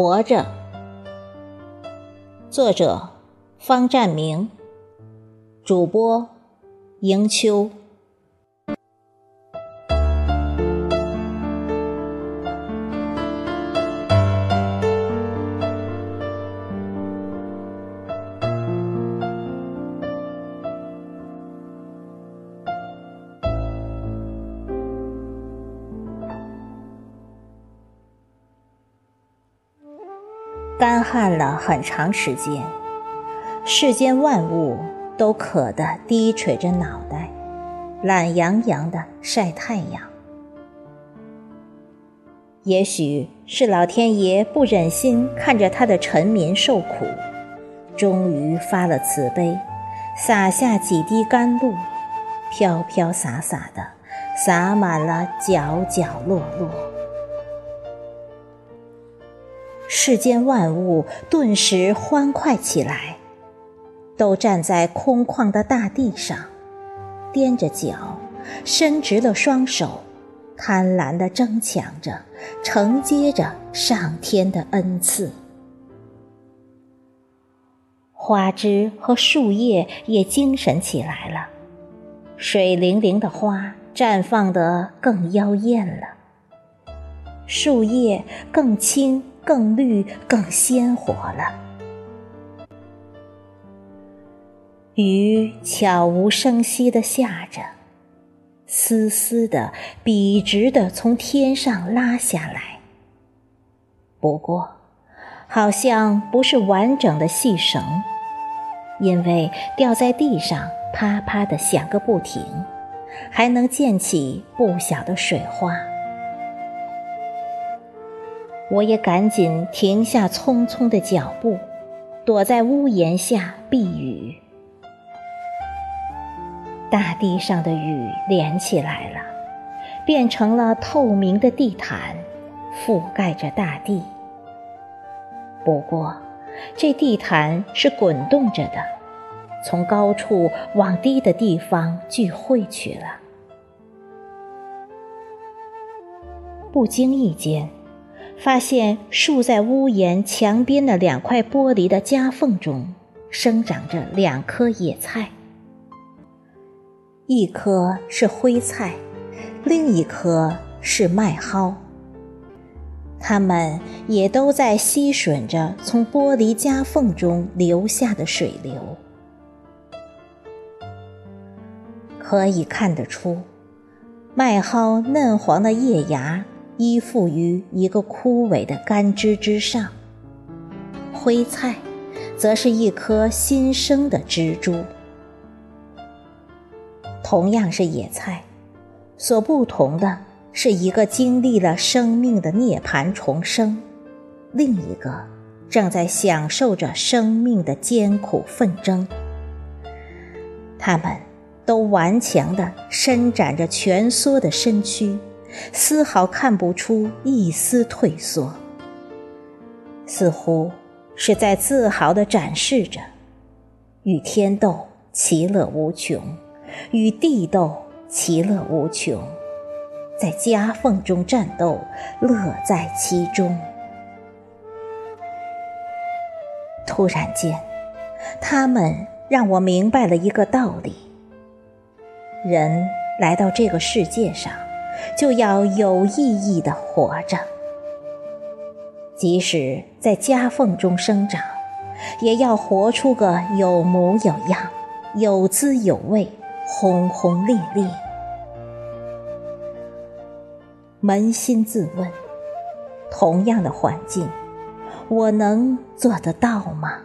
活着，作者方占明，主播迎秋。干旱了很长时间，世间万物都渴得低垂着脑袋，懒洋洋地晒太阳。也许是老天爷不忍心看着他的臣民受苦，终于发了慈悲，洒下几滴甘露，飘飘洒洒的洒满了角角落落。世间万物顿时欢快起来，都站在空旷的大地上，踮着脚，伸直了双手，贪婪地争抢着，承接着上天的恩赐。花枝和树叶也精神起来了，水灵灵的花绽放得更妖艳了，树叶更青。更绿、更鲜活了。雨悄无声息地下着，丝丝的、笔直的从天上拉下来。不过，好像不是完整的细绳，因为掉在地上啪啪的响个不停，还能溅起不小的水花。我也赶紧停下匆匆的脚步，躲在屋檐下避雨。大地上的雨连起来了，变成了透明的地毯，覆盖着大地。不过，这地毯是滚动着的，从高处往低的地方聚汇去了。不经意间。发现竖在屋檐墙边的两块玻璃的夹缝中，生长着两棵野菜，一棵是灰菜，另一棵是麦蒿。它们也都在吸吮着从玻璃夹缝中流下的水流，可以看得出，麦蒿嫩黄的叶芽。依附于一个枯萎的干枝之上，灰菜，则是一颗新生的蜘蛛。同样是野菜，所不同的是一个经历了生命的涅槃重生，另一个正在享受着生命的艰苦奋争。它们都顽强地伸展着蜷缩的身躯。丝毫看不出一丝退缩，似乎是在自豪地展示着：与天斗，其乐无穷；与地斗，其乐无穷；在夹缝中战斗，乐在其中。突然间，他们让我明白了一个道理：人来到这个世界上。就要有意义的活着，即使在夹缝中生长，也要活出个有模有样、有滋有味、轰轰烈烈。扪心自问，同样的环境，我能做得到吗？